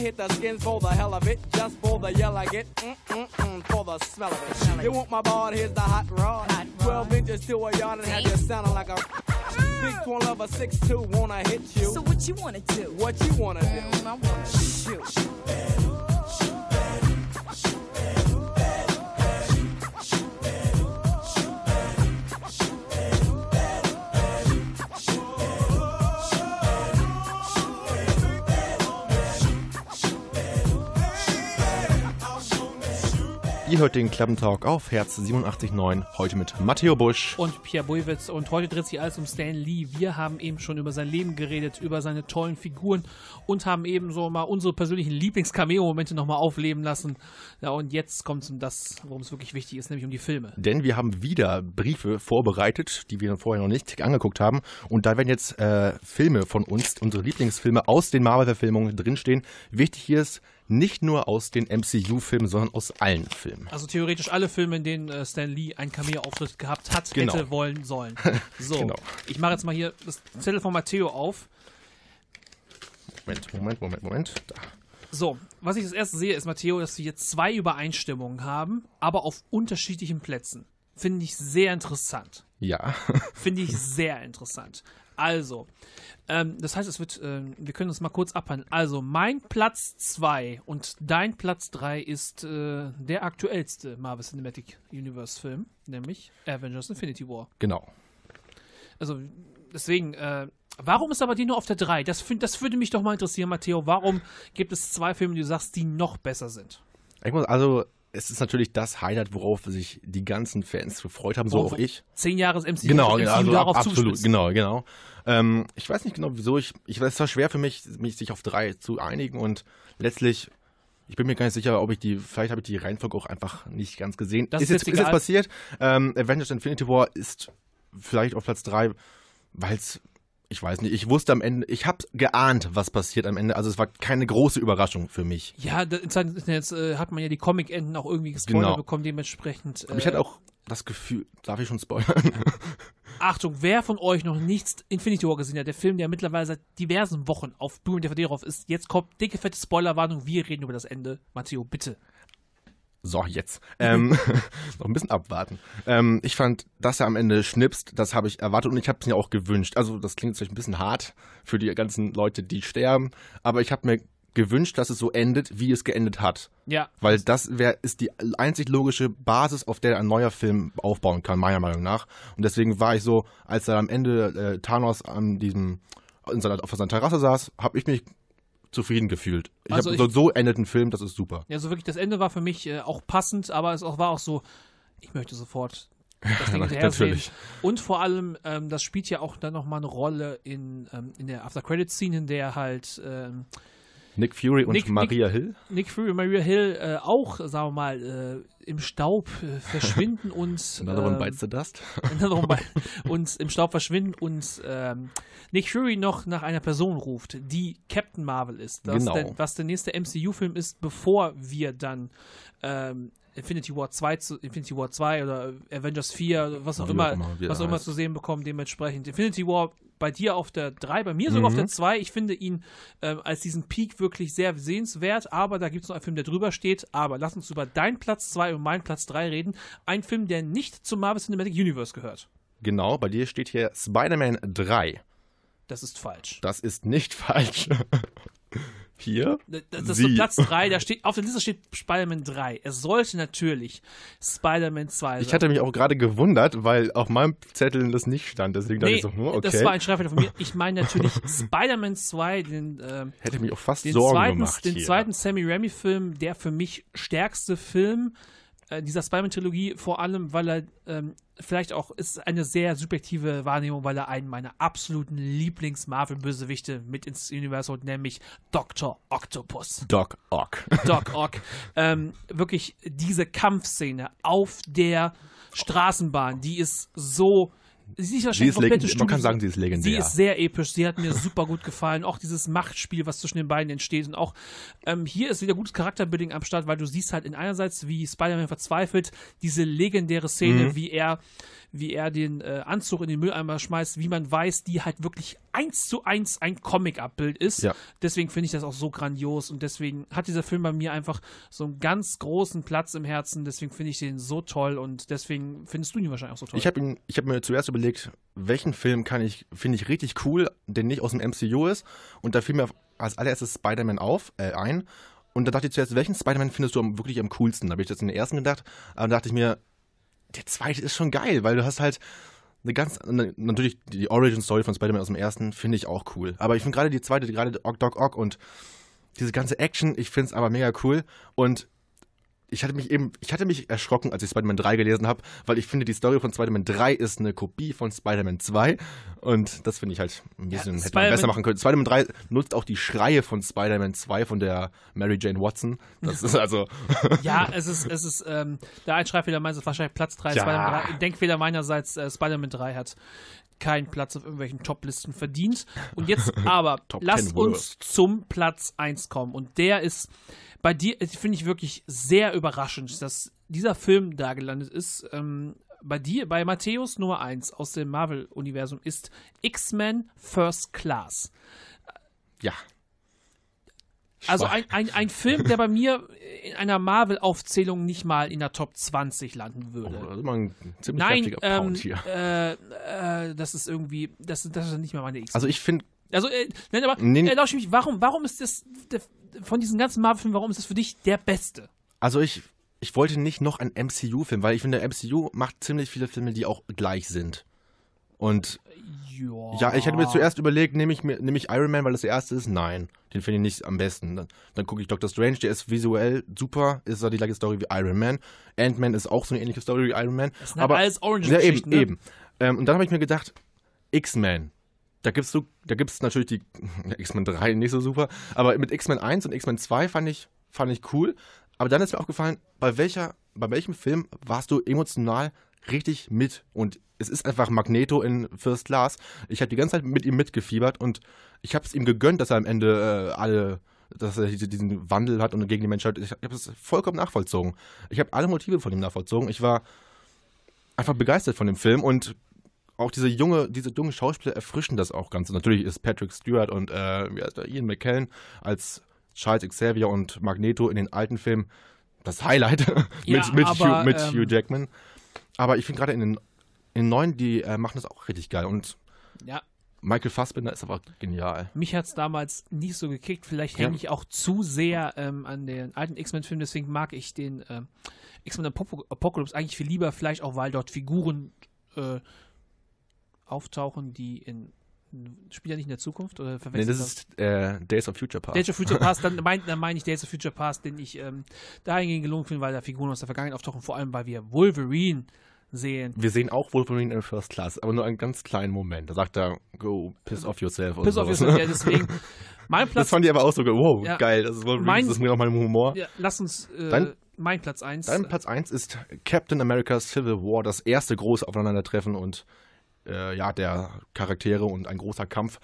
Hit the skins for the hell of it, just for the yell I get, mm mm mm, for the smell of it. You want my ball? Here's the hot rod. Twelve inches to a yard and have you sounding like a big twin lover six two. Wanna hit you? So what you wanna do? What you wanna do? Mm, I wanna shoot. Ihr hört den Klappentalk auf Herz 87.9, heute mit Matteo Busch. Und Pierre Buiwitz. Und heute dreht sich alles um Stan Lee. Wir haben eben schon über sein Leben geredet, über seine tollen Figuren und haben eben so mal unsere persönlichen Lieblings-Cameo-Momente nochmal aufleben lassen. Ja, und jetzt kommt es um das, worum es wirklich wichtig ist, nämlich um die Filme. Denn wir haben wieder Briefe vorbereitet, die wir vorher noch nicht angeguckt haben. Und da werden jetzt äh, Filme von uns, unsere Lieblingsfilme aus den Marvel-Verfilmungen drinstehen. Wichtig hier ist, nicht nur aus den MCU-Filmen, sondern aus allen Filmen. Also theoretisch alle Filme, in denen äh, Stan Lee einen Cameo-Auftritt gehabt hat, Genau. hätte, wollen, sollen. So, Genau. ich mache jetzt mal hier das Zettel von Matteo auf. Moment, Moment, Moment, Moment. Da. So, was ich das erste sehe, ist, Matteo, dass wir jetzt zwei Übereinstimmungen haben, aber auf unterschiedlichen Plätzen. Finde ich sehr interessant. Ja. Finde ich sehr interessant. Also, ähm, das heißt, es wird, ähm, wir können uns mal kurz abhandeln. Also, mein Platz 2 und dein Platz 3 ist äh, der aktuellste Marvel Cinematic Universe Film, nämlich Avengers Infinity War. Genau. Also, deswegen, äh, warum ist aber die nur auf der 3? Das, das würde mich doch mal interessieren, Matteo. Warum gibt es zwei Filme, die du sagst, die noch besser sind? Ich muss, also, es ist natürlich das Highlight, worauf sich die ganzen Fans gefreut haben, so auch ich. Zehn Jahre MCU, Genau, genau, also darauf ab, absolut, zuspitzt. genau, genau. Ähm, ich weiß nicht genau, wieso ich, ich es war schwer für mich, mich sich auf drei zu einigen und letztlich, ich bin mir gar nicht sicher, ob ich die, vielleicht habe ich die Reihenfolge auch einfach nicht ganz gesehen. Das ist, ist jetzt, ist jetzt passiert. Ähm, Avengers Infinity War ist vielleicht auf Platz drei, weil es, ich weiß nicht, ich wusste am Ende, ich habe geahnt, was passiert am Ende, also es war keine große Überraschung für mich. Ja, Internets äh, hat man ja die Comic-Enden auch irgendwie gespoilert Genau. bekommen, dementsprechend. Äh, Aber ich hatte auch das Gefühl, darf ich schon spoilern? Achtung, wer von euch noch nichts Infinity War gesehen hat, der Film, der mittlerweile seit diversen Wochen auf Blu-ray DVD drauf ist, jetzt kommt dicke, fette Spoilerwarnung, wir reden über das Ende. Matteo, bitte. So, jetzt. Ähm, noch ein bisschen abwarten. Ähm, ich fand, dass er am Ende schnipst, das habe ich erwartet und ich habe es mir auch gewünscht. Also, das klingt vielleicht ein bisschen hart für die ganzen Leute, die sterben, aber ich habe mir gewünscht, dass es so endet, wie es geendet hat. Ja. Weil das wär, ist die einzig logische Basis, auf der ein neuer Film aufbauen kann, meiner Meinung nach. Und deswegen war ich so, als er am Ende äh, Thanos an diesem, in seiner, auf seiner Terrasse saß, habe ich mich zufrieden gefühlt. Ich Also hab, so, so endet ein Film, das ist super. Ja, so wirklich, das Ende war für mich äh, auch passend, aber es auch, war auch so, ich möchte sofort das Ding. Natürlich. Und vor allem, ähm, das spielt ja auch dann nochmal eine Rolle in, ähm, in der After-Credit-Scene, in der halt ähm, Nick Fury und Nick- Maria Nick- Hill. Nick Fury und Maria Hill äh, auch, sagen wir mal, äh, im Staub äh, verschwinden und Another one ähm, bites the dust. Another one bite- und im Staub verschwinden und ähm, Nick Fury noch nach einer Person ruft, die Captain Marvel ist. Genau. Der, was der nächste MCU-Film ist, bevor wir dann ähm, Infinity War 2 zu, Infinity War 2 oder Avengers 4, was auch immer, auch immer, was auch immer heißt. zu sehen bekommen, dementsprechend. Infinity War bei dir auf der 3, bei mir sogar auf Mhm. der 2. Ich finde ihn ähm, als diesen Peak wirklich sehr sehenswert, aber da gibt es noch einen Film, der drüber steht. Aber lass uns über deinen Platz 2 und meinen Platz 3 reden. Ein Film, der nicht zum Marvel Cinematic Universe gehört. Genau, bei dir steht hier Spider-Man 3. Das ist falsch. Das ist nicht falsch. Hier? Das das ist so Platz 3, da steht, auf der Liste steht Spider-Man 3. Es sollte natürlich Spider-Man 2 sein. Ich hatte mich auch gerade gewundert, weil auf meinem Zettel das nicht stand. Deswegen dachte Nee, ich so, hm, okay. das war ein Schreibfehler von mir. Ich meine natürlich Spider-Man 2, den, ähm, Hätte mich auch fast den Sorgen zweiten, gemacht den hier. zweiten Sammy Raimi-Film, der für mich stärkste Film äh, dieser Spider-Man-Trilogie, vor allem, weil er ähm, vielleicht auch, ist eine sehr subjektive Wahrnehmung, weil er einen meiner absoluten Lieblings-Marvel-Bösewichte mit ins Universum holt, nämlich Dr. Octopus. Doc Ock. Doc Ock. ähm, wirklich diese Kampfszene auf der Straßenbahn, die ist so. Sie ist, wahrscheinlich ist komplette man kann sagen, sie ist legendär. Sie ist sehr episch. Sie hat mir super gut gefallen. Auch dieses Machtspiel, was zwischen den beiden entsteht. Und auch ähm, hier ist wieder gutes Charakterbuilding am Start, weil du siehst halt in einerseits, wie Spider-Man verzweifelt, diese legendäre Szene, Mhm. wie er wie er den äh, Anzug in den Mülleimer schmeißt, wie man weiß, die halt wirklich eins zu eins ein Comic-Abbild ist. Ja. Deswegen finde ich das auch so grandios und deswegen hat dieser Film bei mir einfach so einen ganz großen Platz im Herzen. Deswegen finde ich den so toll und deswegen findest du ihn wahrscheinlich auch so toll. Ich habe hab mir zuerst überlegt, welchen Film kann ich, finde ich richtig cool, der nicht aus dem MCU ist. Und da fiel mir als allererstes Spider-Man auf, äh, ein. Und da dachte ich zuerst, welchen Spider-Man findest du am, wirklich am coolsten? Da habe ich das in den ersten gedacht. Aber dann dachte ich mir, der zweite ist schon geil, weil du hast halt eine ganz, natürlich die Origin-Story von Spider-Man aus dem ersten finde ich auch cool. Aber ich finde gerade die zweite, gerade Doc Ock und diese ganze Action, ich finde es aber mega cool. Und ich hatte mich eben, ich hatte mich erschrocken, als ich Spider-Man 3 gelesen habe, weil ich finde, die Story von Spider-Man 3 ist eine Kopie von Spider-Man 2 und das finde ich halt ein bisschen, hätte man besser machen können. Spider-Man 3 nutzt auch die Schreie von Spider-Man 2 von der Mary Jane Watson. Das ist also. Ja, es ist, es ist, ähm, der Einschreibfehler meinerseits wahrscheinlich Platz 3, Ja. Spider-Man 3. Denkfehler meinerseits, äh, Spider-Man 3 hat keinen Platz auf irgendwelchen Top-Listen verdient. Und jetzt aber, Top lass 10 uns zum Platz 1 kommen. Und der ist bei dir, äh, finde ich wirklich sehr überraschend, dass dieser Film da gelandet ist. Ähm, bei dir, bei Matthäus Nummer 1 aus dem Marvel-Universum ist X-Men First Class. Ja. Also ein, ein, ein Film, der bei mir in einer Marvel-Aufzählung nicht mal in der Top 20 landen würde. Das ist mal ein ziemlich Nein, ähm, hier. äh, äh, das ist irgendwie, das, das ist nicht mehr meine X. Also ich finde, also, äh, nein, aber Nee, äh, mich, warum, warum ist das der, von diesen ganzen Marvel-Filmen, warum ist das für dich der beste? also ich, ich wollte nicht noch einen MCU-Film, weil ich finde, der MCU macht ziemlich viele Filme, die auch gleich sind. Und Ja. ja, ich hätte mir zuerst überlegt, nehme ich, nehme ich Iron Man, weil das der erste ist? Nein, den finde ich nicht am besten. Dann, dann gucke ich Doctor Strange, der ist visuell super, ist da die gleiche Story wie Iron Man. Ant-Man ist auch so eine ähnliche Story wie Iron Man. Das sind halt alles Ja, eben, ne? eben. Ähm, und dann habe ich mir gedacht, X-Men. Da gibt's so, da gibt's natürlich die X-Men 3 nicht so super, aber mit X-Men 1 und X-Men 2 fand ich, fand ich cool. Aber dann ist mir aufgefallen, bei welcher, bei welchem Film warst du emotional richtig mit? Und es ist einfach Magneto in First Class. Ich habe die ganze Zeit mit ihm mitgefiebert und ich habe es ihm gegönnt, dass er am Ende äh, alle, dass er diese- diesen Wandel hat und gegen die Menschheit. Ich habe es vollkommen nachvollzogen. Ich habe alle Motive von ihm nachvollzogen. Ich war einfach begeistert von dem Film und auch diese junge, diese jungen Schauspieler erfrischen das auch ganz. Natürlich ist Patrick Stewart und äh, Ian McKellen als Charles Xavier und Magneto in den alten Filmen das Highlight Ja, mit, mit, aber, Hugh, mit ähm, Hugh Jackman. Aber ich finde gerade in den, in den neuen, die äh, machen das auch richtig geil. Und Ja. Michael Fassbender ist aber genial. Mich hat es damals nicht so gekickt. Vielleicht Ja. hänge ich auch zu sehr ähm, an den alten X-Men-Filmen, deswegen mag ich den ähm, X-Men Apo- Apocalypse eigentlich viel lieber, vielleicht auch, weil dort Figuren äh, auftauchen, die in. Spielt er nicht in der Zukunft? Oder Nee, verwechselt das ist äh, Days of Future Past. Days of Future Past, dann meine mein ich Days of Future Past, den ich ähm, dahingehend gelungen finde, weil da Figuren aus der Vergangenheit auftauchen, vor allem weil wir Wolverine sehen. Wir sehen auch Wolverine in First Class, aber nur einen ganz kleinen Moment. Da sagt er, go piss off yourself. Piss off yourself, ja, deswegen. Mein Platz. Das fand ich aber auch so, wow, Ja. geil, das ist Wolverine, Mein- das ist mir auch mein Humor. Ja, lass uns äh, Dein- mein Platz 1. Dein Platz 1 ist Captain America Civil War, das erste große Aufeinandertreffen und äh, ja, der Charaktere und ein großer Kampf.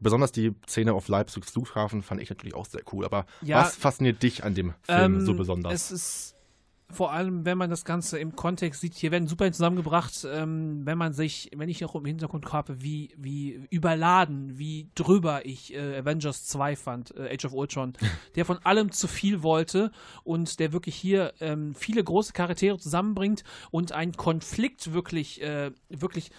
Besonders die Szene auf Leipzigs Flughafen fand ich natürlich auch sehr cool. Aber Ja. was fasziniert dich an dem Film Ähm, so besonders? Es ist vor allem, wenn man das Ganze im Kontext sieht, hier werden Superhelden zusammengebracht, ähm, wenn man sich, wenn ich noch im Hintergrund habe, wie, wie überladen, wie drüber ich äh, Avengers 2 fand, äh, Age of Ultron, der von allem zu viel wollte und der wirklich hier ähm, viele große Charaktere zusammenbringt und einen Konflikt wirklich, äh, wirklich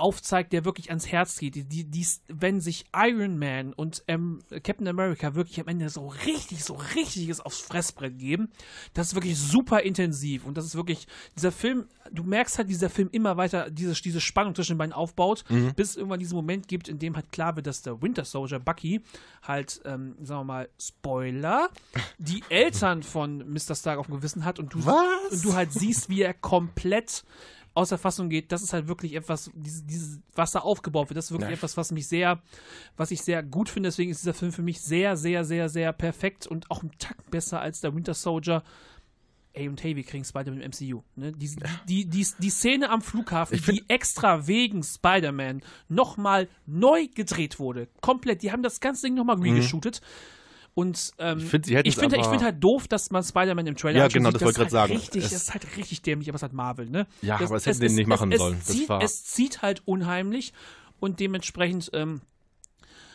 aufzeigt, der wirklich ans Herz geht. Die, die, dies, wenn sich Iron Man und ähm, Captain America wirklich am Ende so richtig, so richtiges aufs Fressbrett geben, das ist wirklich super intensiv. Und das ist wirklich, dieser Film, du merkst halt, dieser Film immer weiter diese, diese Spannung zwischen den beiden aufbaut, Mhm. bis es irgendwann diesen Moment gibt, in dem halt klar wird, dass der Winter Soldier Bucky halt, ähm, sagen wir mal, Spoiler, die Eltern von Mr. Stark auf dem Gewissen hat und du, Was? und du halt siehst, wie er komplett aus der Fassung geht, das ist halt wirklich etwas, dieses, dieses, was da aufgebaut wird, das ist wirklich Ja. etwas, was mich sehr, was ich sehr gut finde. Deswegen ist dieser Film für mich sehr, sehr, sehr, sehr perfekt und auch einen Takt besser als der Winter Soldier. Ey, und hey, wir kriegen Spider-Man im MCU. Ne? Die, die, die, die Szene am Flughafen, die extra wegen Spider-Man nochmal neu gedreht wurde. Komplett. Die haben das ganze Ding nochmal reshootet. Und ähm, Ich find, hätten ich es finde ich find halt doof, dass man Spider-Man im Trailer Ja, genau, sieht. das wollte ich grad halt sagen. Richtig, Es- das ist halt richtig dämlich, aber es hat Marvel, ne? Ja, aber das hätten sie es, nicht machen es, sollen. Es, Das zieht, es zieht halt unheimlich und dementsprechend ähm,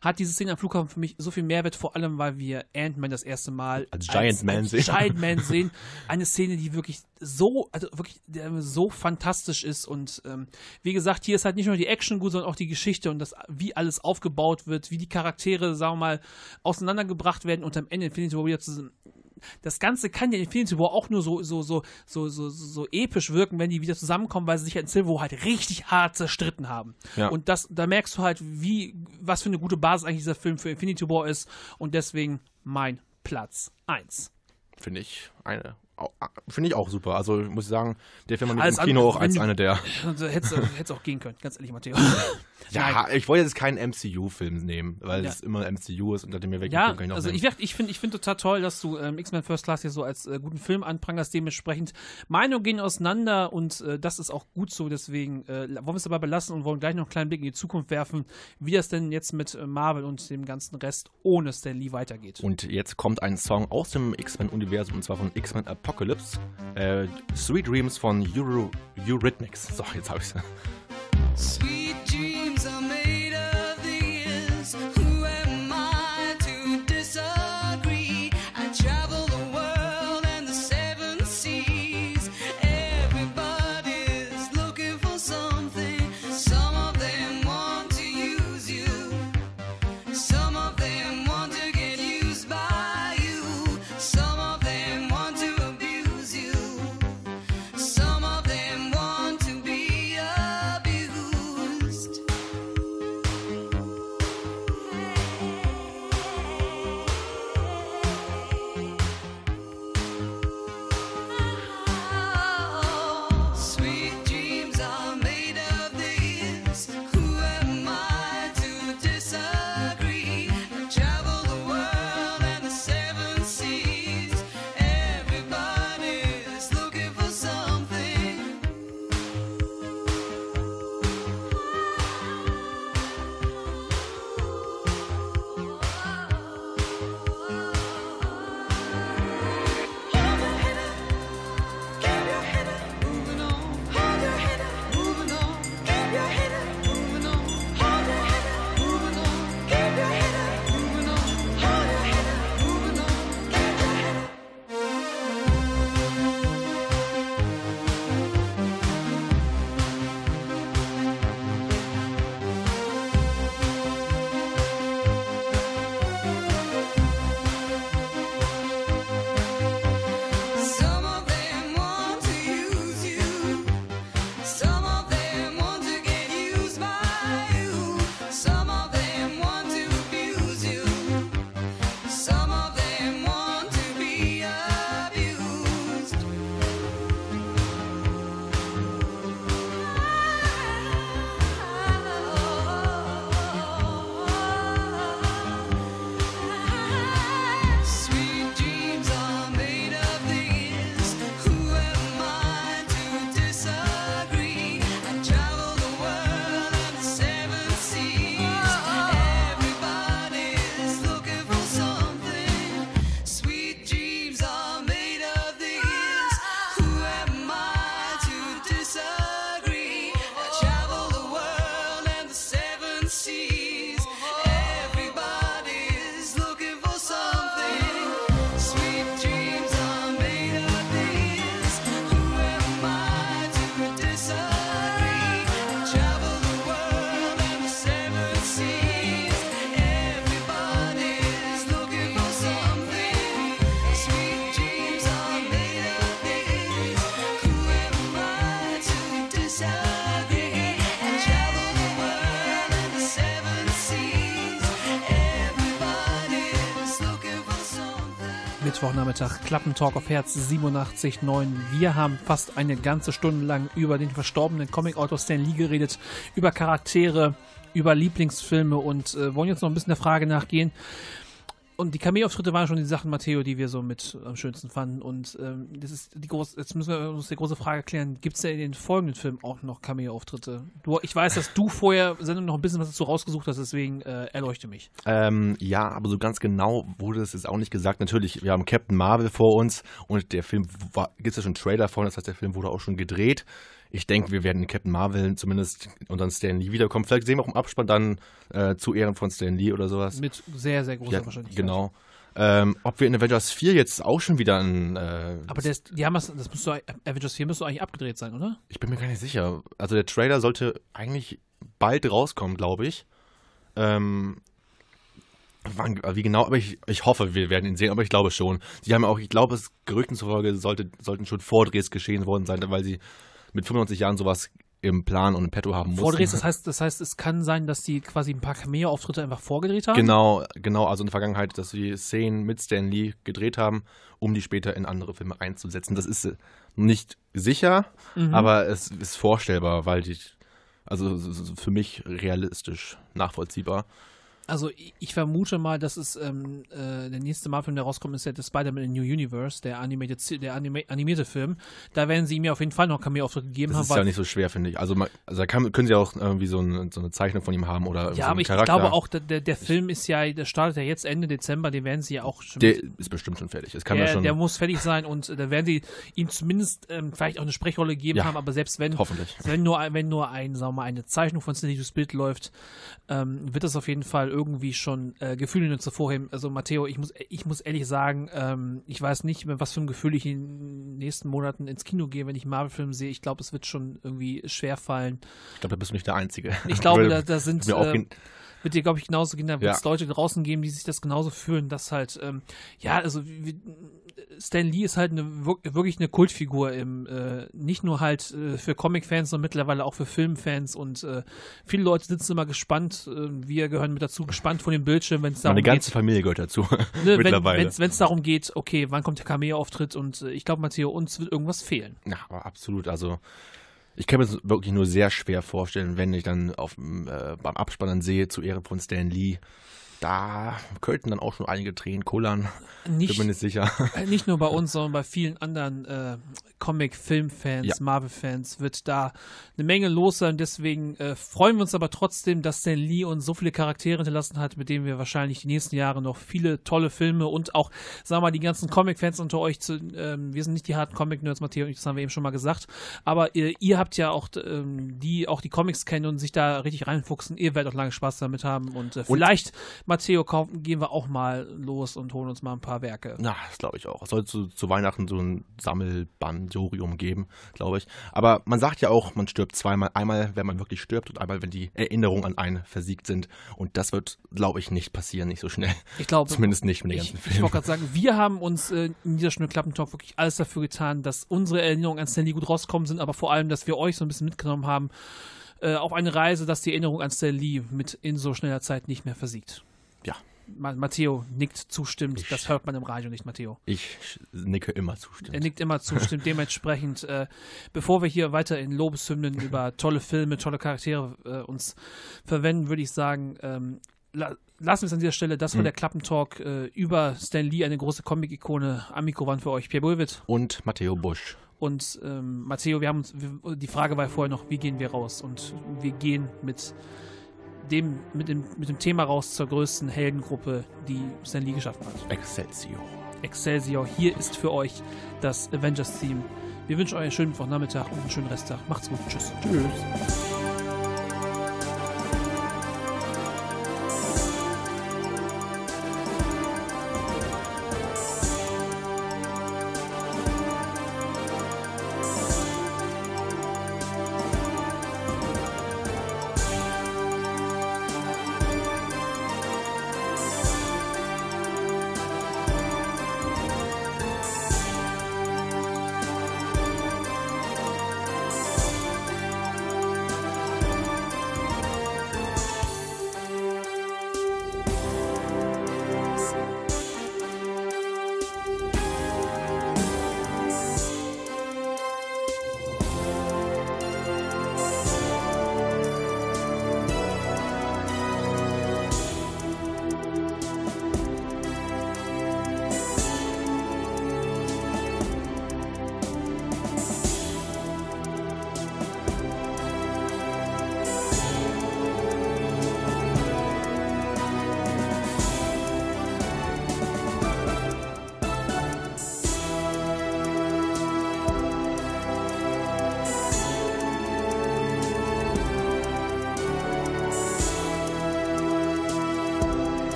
hat diese Szene am Flughafen für mich so viel Mehrwert, vor allem weil wir Ant-Man das erste Mal Als Giant Man als sehen. Giant Man sehen. Eine Szene, die wirklich so, also wirklich der so fantastisch ist und ähm, wie gesagt, hier ist halt nicht nur die Action gut, sondern auch die Geschichte und das, wie alles aufgebaut wird, wie die Charaktere, sagen wir mal, auseinandergebracht werden und am Ende Infinity War wieder zusammen das Ganze kann ja in Infinity War auch nur so, so, so, so, so, so episch wirken, wenn die wieder zusammenkommen, weil sie sich ja in Civil War halt richtig hart zerstritten haben. Ja. Und das, da merkst du halt, wie, was für eine gute Basis eigentlich dieser Film für Infinity War ist. Und deswegen mein Platz 1. Finde ich eine finde ich auch super. Also muss ich sagen, der Film Alles im Kino andere- auch als einer der. Also, du hättest auch gehen können, ganz ehrlich, Matteo. Ja, ich wollte jetzt keinen MCU-Film nehmen, weil Ja. es immer MCU ist und nachdem mir weg Ja, kann ich also nehmen. ich, ich finde ich find total toll, dass du ähm, X-Men First Class hier so als äh, guten Film anprangerst. Dementsprechend Meinungen gehen auseinander und äh, das ist auch gut so. Deswegen äh, wollen wir es dabei belassen und wollen gleich noch einen kleinen Blick in die Zukunft werfen, wie das denn jetzt mit äh, Marvel und dem ganzen Rest ohne Stan Lee weitergeht. Und jetzt kommt ein Song aus dem X-Men-Universum und zwar von X-Men Apocalypse. Äh, Sweet Dreams von Euro Eurythmics. So, jetzt habe ich's. Sweet Mittwochnachmittag, Klappentalk auf Herz 87.9. Wir haben fast eine ganze Stunde lang über den verstorbenen Comic-Autor Stan Lee geredet, über Charaktere, über Lieblingsfilme und äh, wollen jetzt noch ein bisschen der Frage nachgehen. Und die Cameo-Auftritte waren schon die Sachen, Matteo, die wir so mit am schönsten fanden. Und ähm, das ist die große, jetzt müssen wir uns die große Frage klären: Gibt es denn in den folgenden Filmen auch noch Cameo-Auftritte? Ich weiß, dass du vorher Sendung noch ein bisschen was dazu rausgesucht hast, deswegen äh, erleuchte mich. Ähm, ja, aber so ganz genau wurde es jetzt auch nicht gesagt. Natürlich, wir haben Captain Marvel vor uns und der Film gibt es ja schon einen Trailer von, das heißt, der Film wurde auch schon gedreht. Ich denke, wir werden in Captain Marvel zumindest und dann Stan Lee wiederkommen. Vielleicht sehen wir auch im Abspann dann äh, zu Ehren von Stan Lee oder sowas. Mit sehr, sehr großer ja, Wahrscheinlichkeit. Genau. Ähm, ob wir in Avengers 4 jetzt auch schon wieder ein. Äh, Aber der ist, die haben das, das müsste, Avengers 4 müsste eigentlich abgedreht sein, oder? Ich bin mir gar nicht sicher. Also der Trailer sollte eigentlich bald rauskommen, glaube ich. Ähm, wann, wie genau, aber ich, ich hoffe, wir werden ihn sehen, aber ich glaube schon. Sie haben auch, ich glaube, es Gerüchten zufolge sollte, sollten schon Vordrehs geschehen worden sein, weil sie mit 95 Jahren sowas im Plan und im Petto haben mussten. Vordrehst, das heißt, das heißt, es kann sein, dass die quasi ein paar Cameo-Auftritte einfach vorgedreht haben? Genau, genau, also in der Vergangenheit, dass sie Szenen mit Stan Lee gedreht haben, um die später in andere Filme einzusetzen. Das ist äh, nicht sicher, Mhm. aber es ist vorstellbar, weil die, also für mich realistisch nachvollziehbar. Also ich- vermute mal, dass es ähm, äh, der nächste Marvel-Film, der rauskommt, ist ja der Spider-Man in New Universe, der, animated, der anima animierte Film. Da werden sie ihm ja auf jeden Fall noch Cameo-Auftritte gegeben Das haben. ist weil- ja nicht so schwer, finde ich. Also, man, also da kann, können sie auch irgendwie so, ein, so eine Zeichnung von ihm haben oder so ja, einen aber ich Charakter. glaube auch, der, der Film ist ja, der startet ja jetzt Ende Dezember, den werden sie ja auch schon. Der ist bestimmt schon fertig. Es kann der, ja schon. der muss fertig sein und äh, da werden sie ihm zumindest ähm, vielleicht auch eine Sprechrolle gegeben Ja, haben, aber selbst wenn, hoffentlich. wenn nur, ein- wenn nur ein, sagen wir mal, eine Zeichnung von Cindy Bild läuft, ähm, wird das auf jeden Fall irgendwie schon äh, Gefühle nur hervorheben. Also Matteo, ich muss, ich muss ehrlich sagen, ähm, ich weiß nicht, mit was für ein Gefühl ich in den nächsten Monaten ins Kino gehe, wenn ich Marvel-Film sehe. Ich glaube, es wird schon irgendwie schwer fallen. Ich glaube, da bist du nicht der Einzige. Ich glaube, da, da sind mir auch äh, wird dir, glaube ich, genauso gehen. Da wird es Ja. Leute draußen geben, die sich das genauso fühlen, dass halt, ähm, ja, also wie, Stan Lee ist halt eine, wir- wirklich eine Kultfigur im, äh, nicht nur halt äh, für Comic-Fans, sondern mittlerweile auch für Filmfans und äh, viele Leute sitzen immer gespannt, äh, wir gehören mit dazu, gespannt vor dem Bildschirm, wenn es darum Meine ganze geht. Familie gehört dazu. Ne, mittlerweile. Wenn es darum geht, okay, wann kommt der Cameo-Auftritt und äh, ich glaube, Matteo, uns wird irgendwas fehlen. Ja, aber absolut. Also ich kann mir das wirklich nur sehr schwer vorstellen, wenn ich dann auf, äh, beim Abspann dann sehe, zu Ehre von Stan Lee, da könnten dann auch schon einige Tränen kullern. Nicht- Bin mir nicht sicher. Äh, Nicht nur bei uns, sondern bei vielen anderen äh, Comic-Film-Fans, Ja. Marvel-Fans wird da eine Menge los sein. Deswegen äh, freuen wir uns aber trotzdem, dass Stan Lee uns so viele Charaktere hinterlassen hat, mit denen wir wahrscheinlich die nächsten Jahre noch viele tolle Filme und auch, sagen wir mal, die ganzen Comic-Fans unter euch zu, ähm, wir sind nicht die harten Comic-Nerds, Matteo und ich, das haben wir eben schon mal gesagt, aber ihr, ihr habt ja auch, ähm, die auch die Comics kennen und sich da richtig reinfuchsen, ihr werdet auch lange Spaß damit haben und äh, Und- vielleicht, Matteo, kaufen, gehen wir auch mal los und holen uns mal ein paar Werke. Na, das glaube ich auch. Es soll zu, zu Weihnachten so ein Sammelbandorium geben, glaube ich. Aber man sagt ja auch, man stirbt zweimal. Einmal, wenn man wirklich stirbt und einmal, wenn die Erinnerungen an einen versiegt sind. Und das wird, glaube ich, nicht passieren, nicht so schnell. Ich glaube. Zumindest nicht mit den ich, ganzen Ich Filmen. wollte gerade sagen, wir haben uns äh, in dieser Stunde Klappentalk wirklich alles dafür getan, dass unsere Erinnerungen an Stanley gut rauskommen sind, aber vor allem, dass wir euch so ein bisschen mitgenommen haben äh, auf eine Reise, dass die Erinnerung an Stanley mit in so schneller Zeit nicht mehr versiegt. Ja. Ma Matteo nickt zustimmt. das hört man im Radio nicht, Matteo. Ich nicke immer zustimmend. Er nickt immer zustimmt. Dementsprechend, äh, bevor wir hier weiter in Lobeshymnen über tolle Filme, tolle Charaktere äh, uns verwenden, würde ich sagen, ähm, la lassen wir es an dieser Stelle. Das war Mhm. der Klappentalk äh, über Stan Lee, eine große Comic-Ikone. Am Mikro waren für euch Pierre Bulwitt Und Matteo Busch. und ähm, Matteo. Wir haben uns, wir, die Frage war vorher noch, wie gehen wir raus? Und wir gehen mit dem, mit dem, mit dem Thema raus zur größten Heldengruppe, die Stan Lee geschaffen hat. Excelsior. Excelsior. Hier ist für euch das Avengers-Theme. Wir wünschen euch einen schönen Wochnachmittag und einen schönen Resttag. Macht's gut. Tschüss. Tschüss.